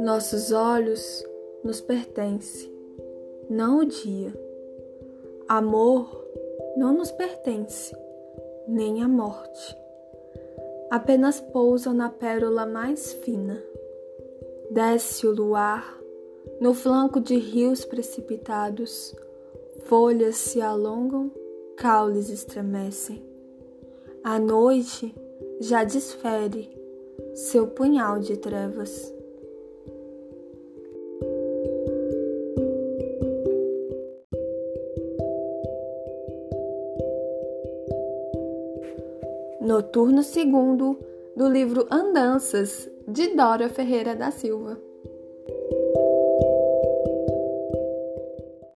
Nossos olhos nos pertence, não o dia. Amor não nos pertence, nem a morte. Apenas pousam na pérola mais fina. Desce o luar no flanco de rios precipitados, folhas se alongam, caules estremecem. A noite já desfere seu punhal de trevas. Noturno segundo do livro Andanças de Dora Ferreira da Silva.